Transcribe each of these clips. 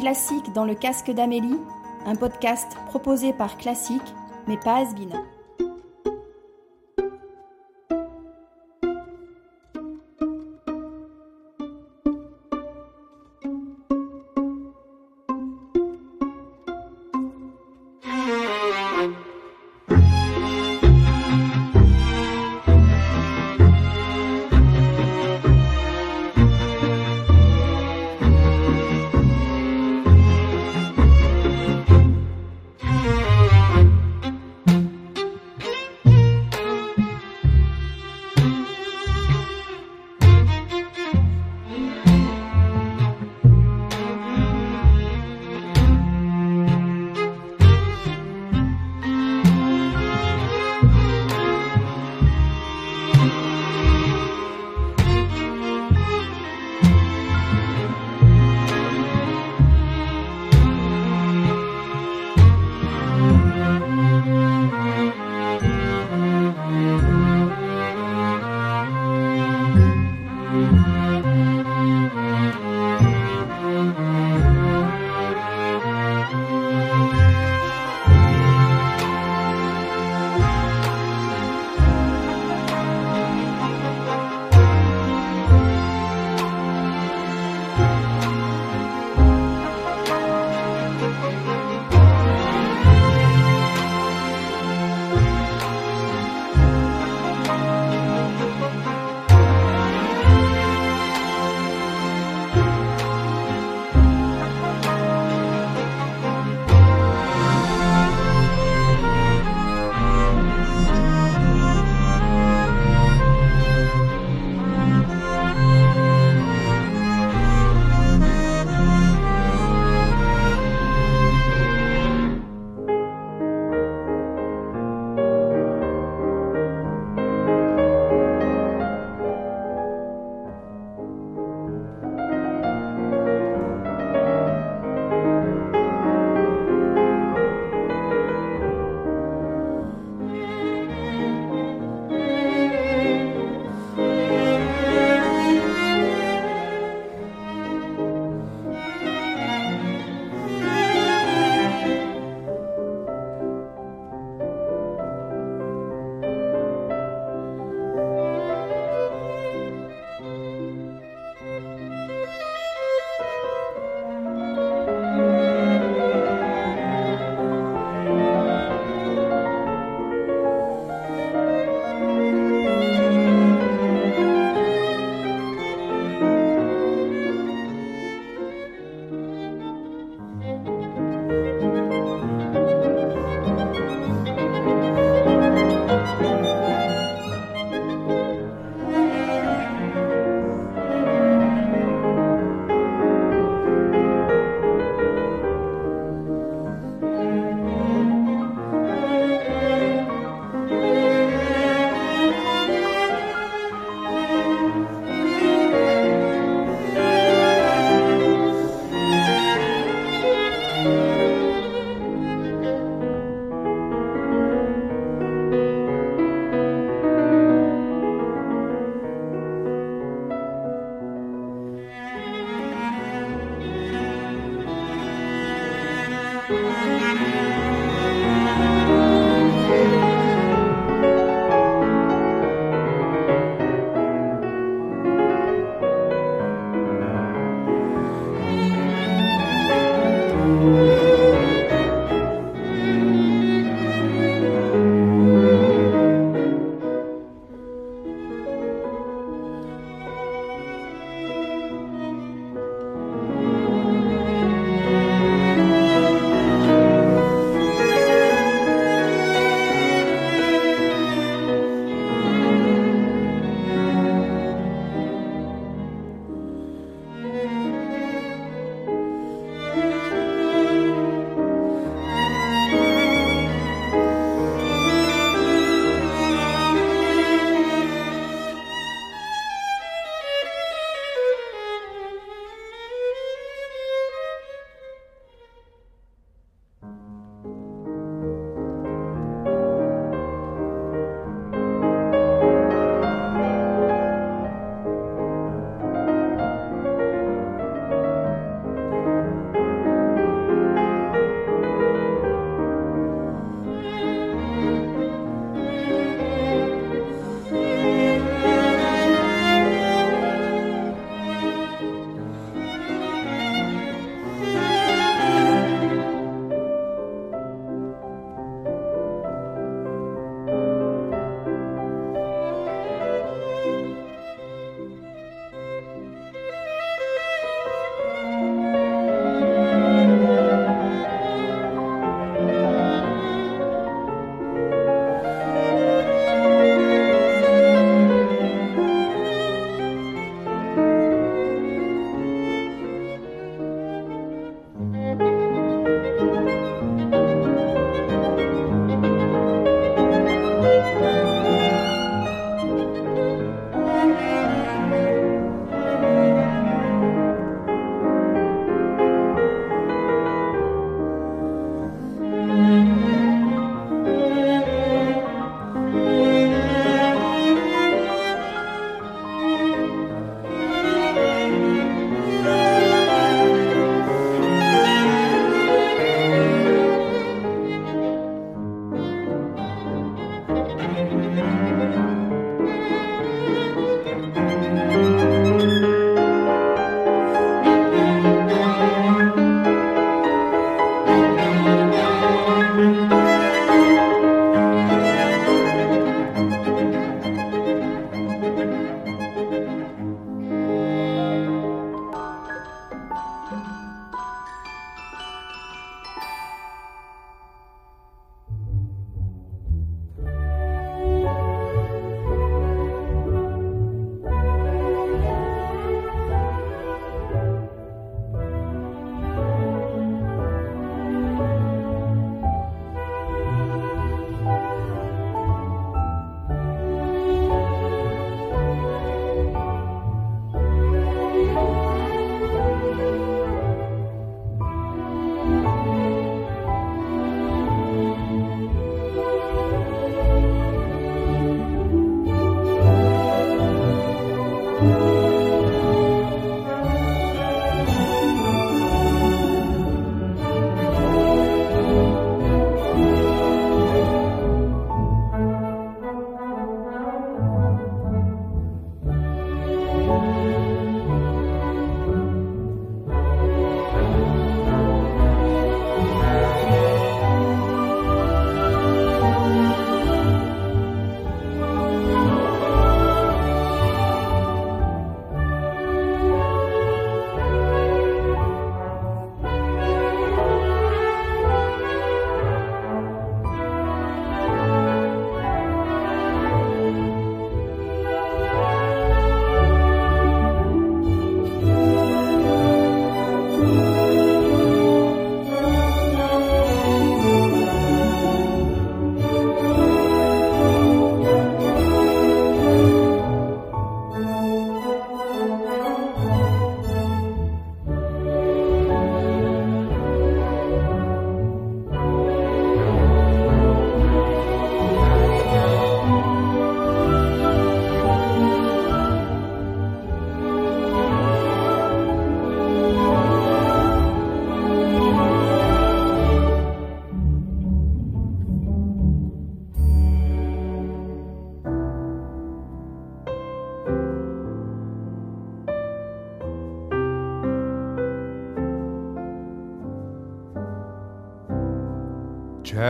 Classique dans le casque d'Amélie, un podcast proposé par Classique, mais pas Asbin.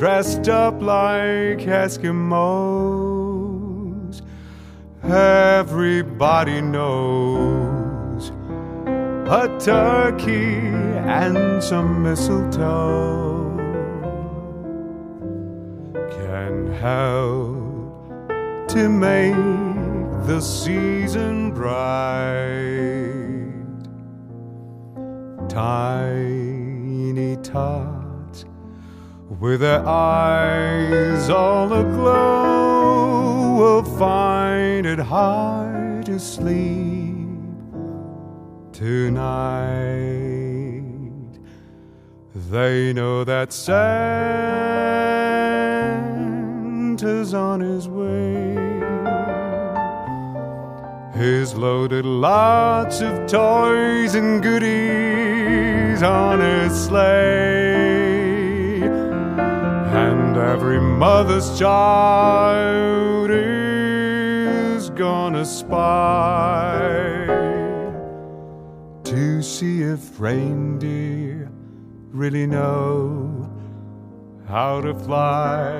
dressed up like Eskimos. Everybody knows a turkey and some mistletoe can help to make the season bright. Tiny tots with their eyes all aglow will find it hard to sleep tonight. They know that Santa's on his way. He's loaded lots of toys and goodies on his sleigh. Every mother's child is gonna spy to see if reindeer really know how to fly.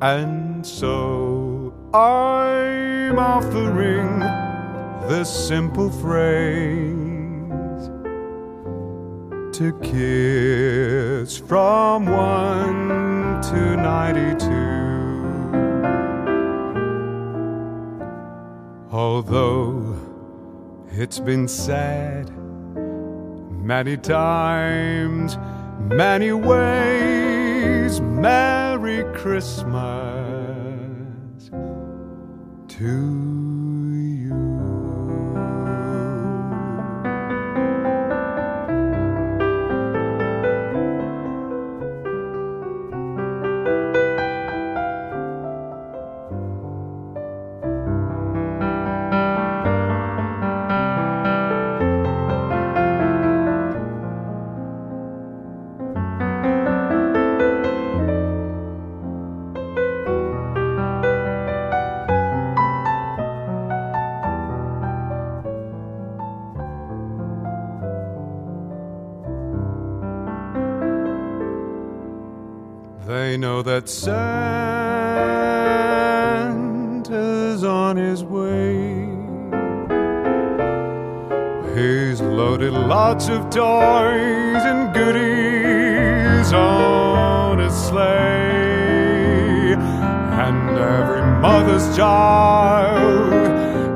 And so I'm offering this simple phrase to kids from 1 to 92. Although it's been said many times, many ways. Merry Christmas to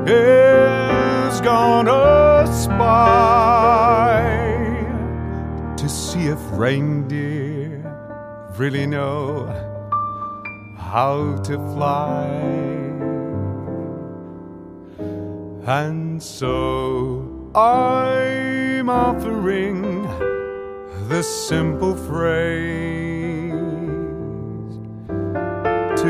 is gonna spy to see if reindeer really know how to fly. And so I'm offering this simple phrase to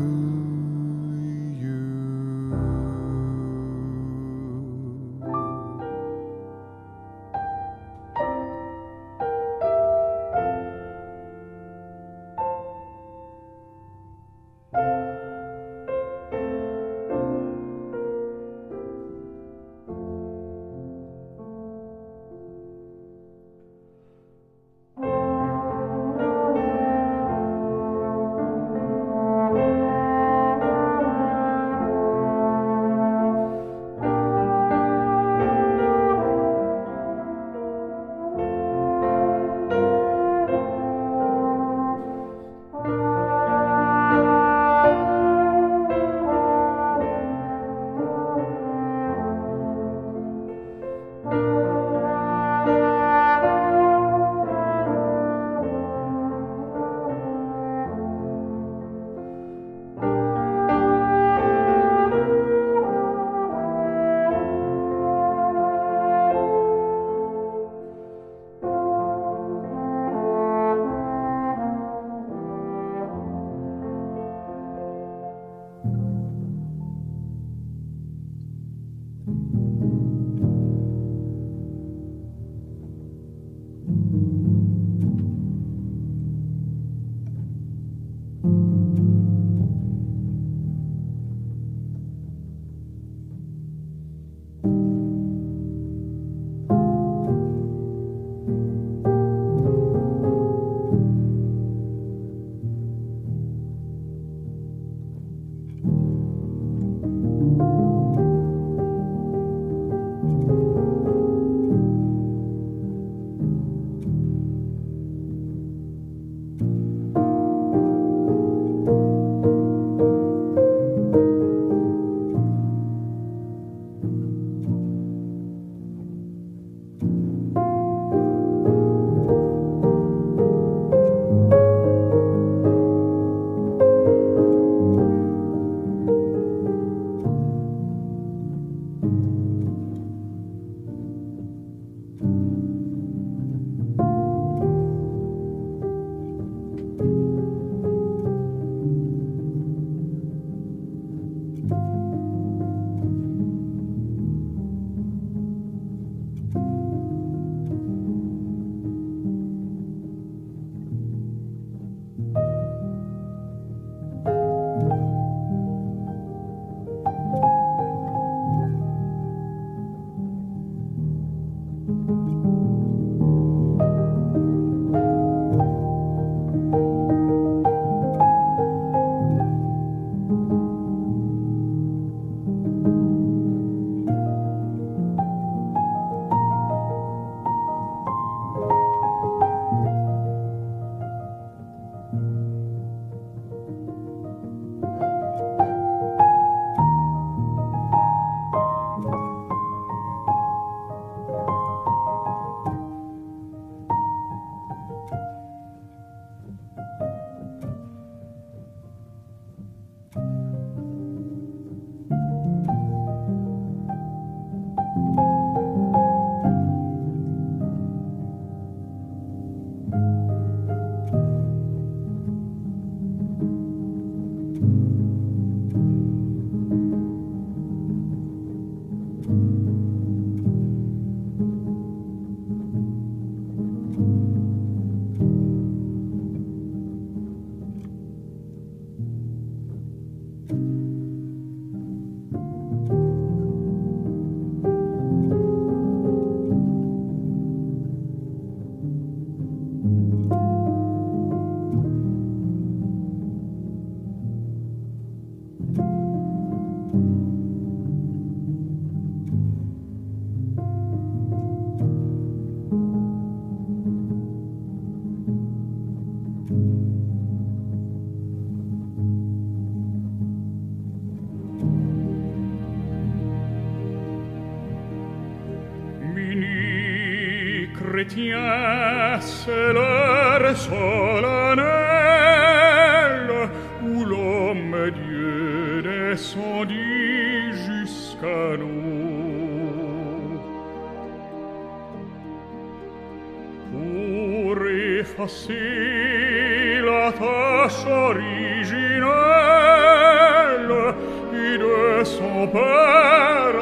ritiesse l'or solennelle où l'homme Dieu descendit jusqu'à nous. Pour effacer la tâche originelle, et de son père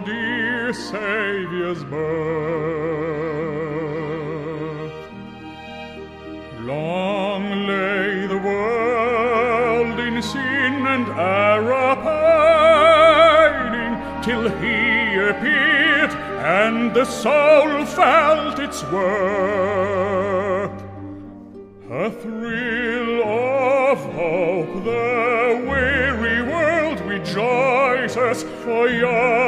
dear Saviour's birth. Long lay the world in sin and error pining, till he appeared, and the soul felt its worth. A thrill of hope, the weary world rejoices, for yonder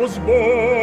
was born,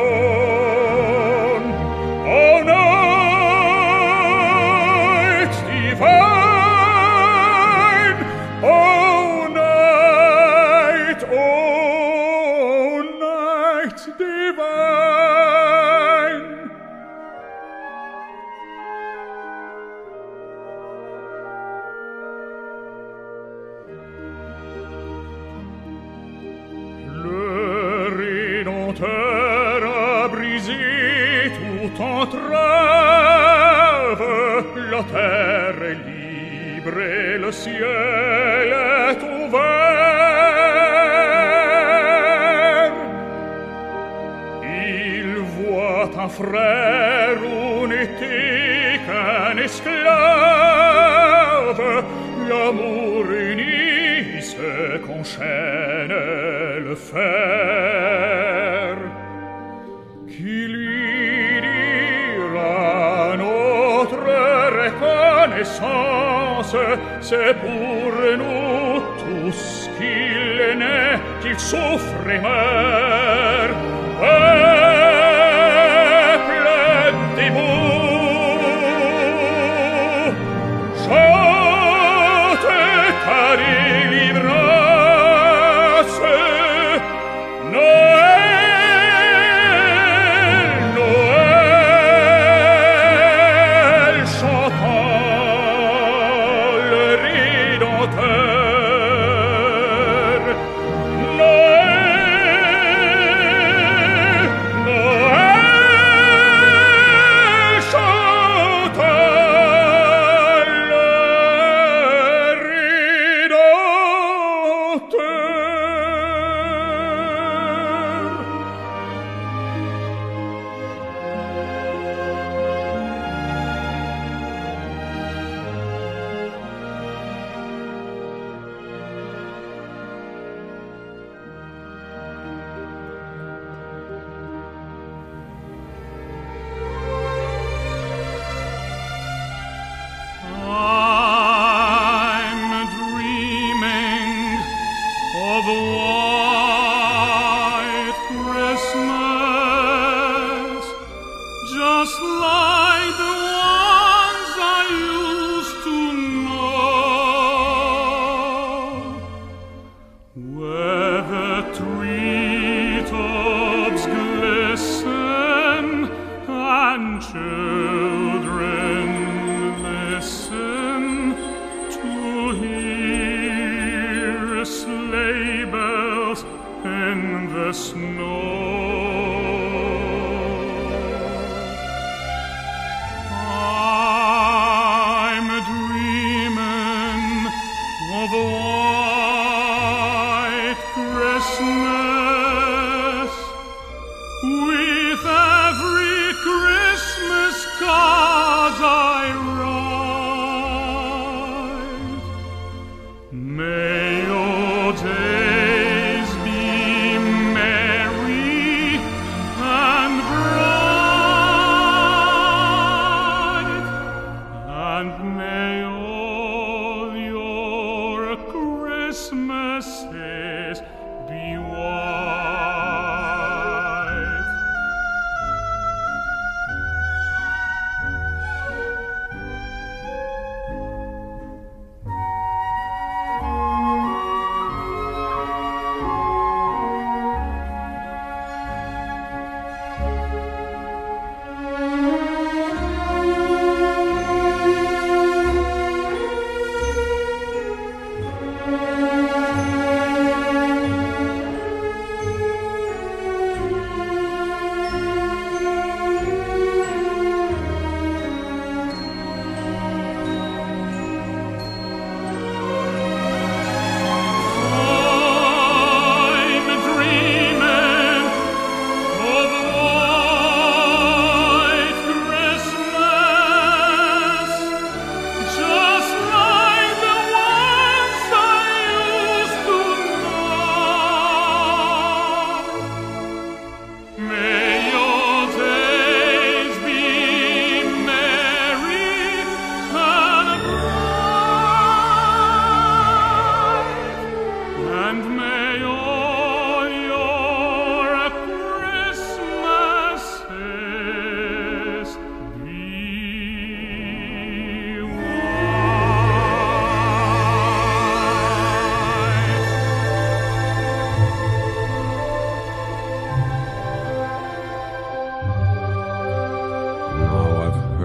cose seppur nuttus chi le ne chi soffre mer. Krishna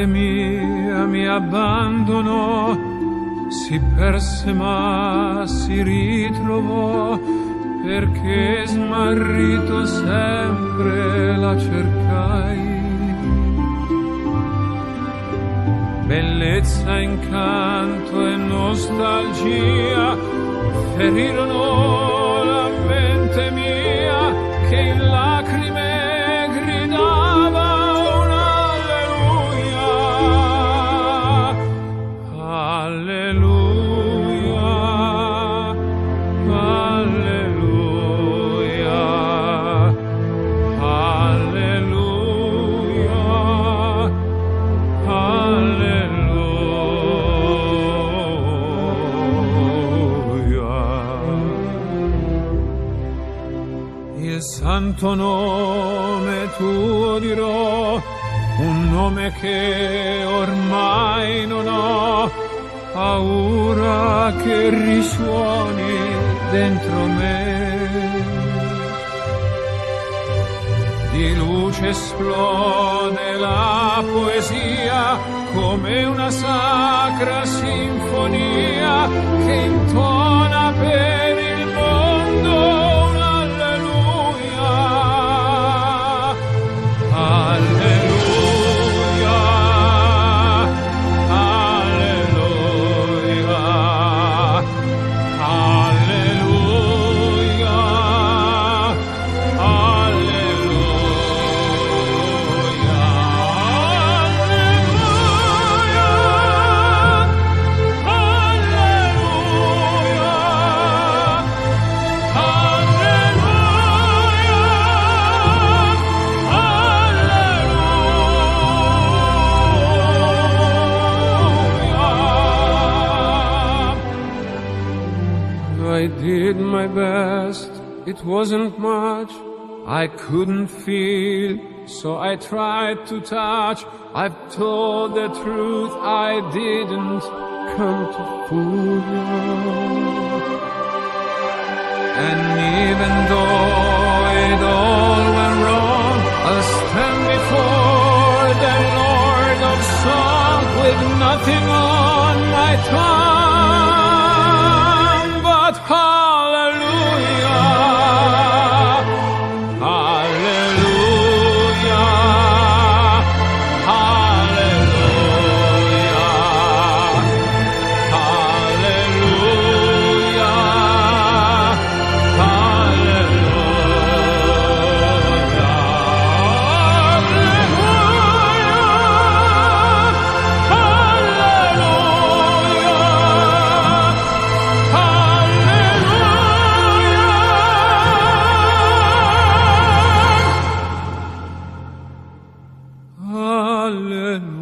fede mia mi abbandonò, si perse ma si ritrovò, perché smarrito sempre la cercai. Bellezza, incanto e nostalgia ferirono la mente mia che in lacrime santo nome tuo dirò, un nome che ormai non ho paura che risuoni dentro me. Di luce esplode la poesia come una sacra sinfonia che intona per my best, it wasn't much. I couldn't feel, so I tried to touch. I've told the truth, I didn't come to fool you. And even though it all went wrong, I'll stand before the Lord of Song with nothing on my tongue Hallelujah.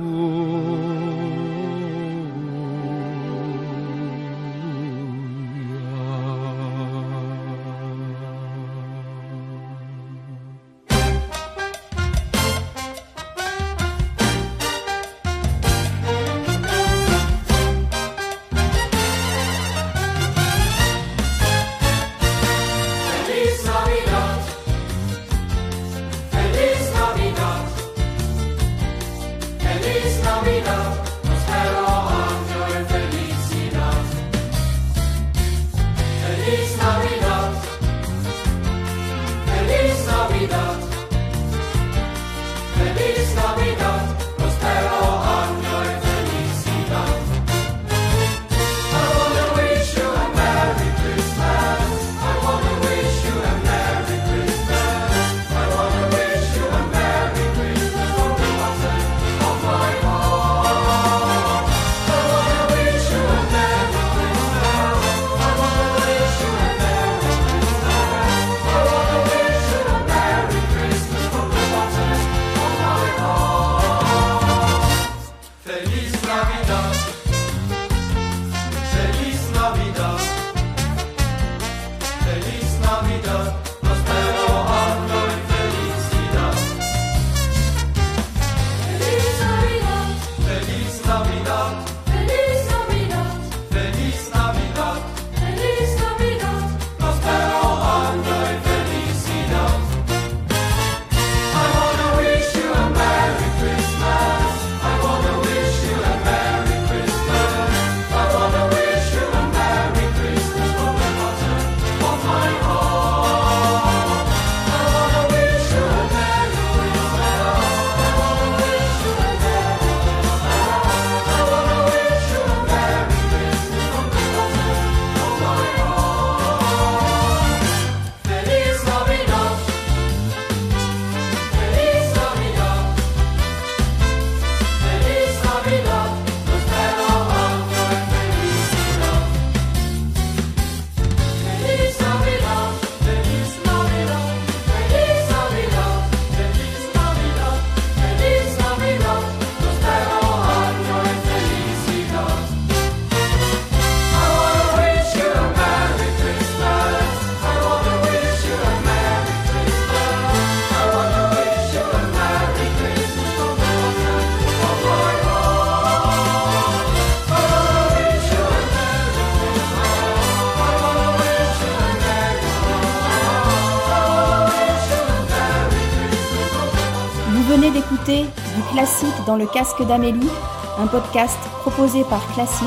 Dans le casque d'Amélie, un podcast proposé par Classique,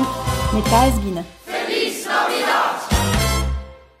mais pas Asbin.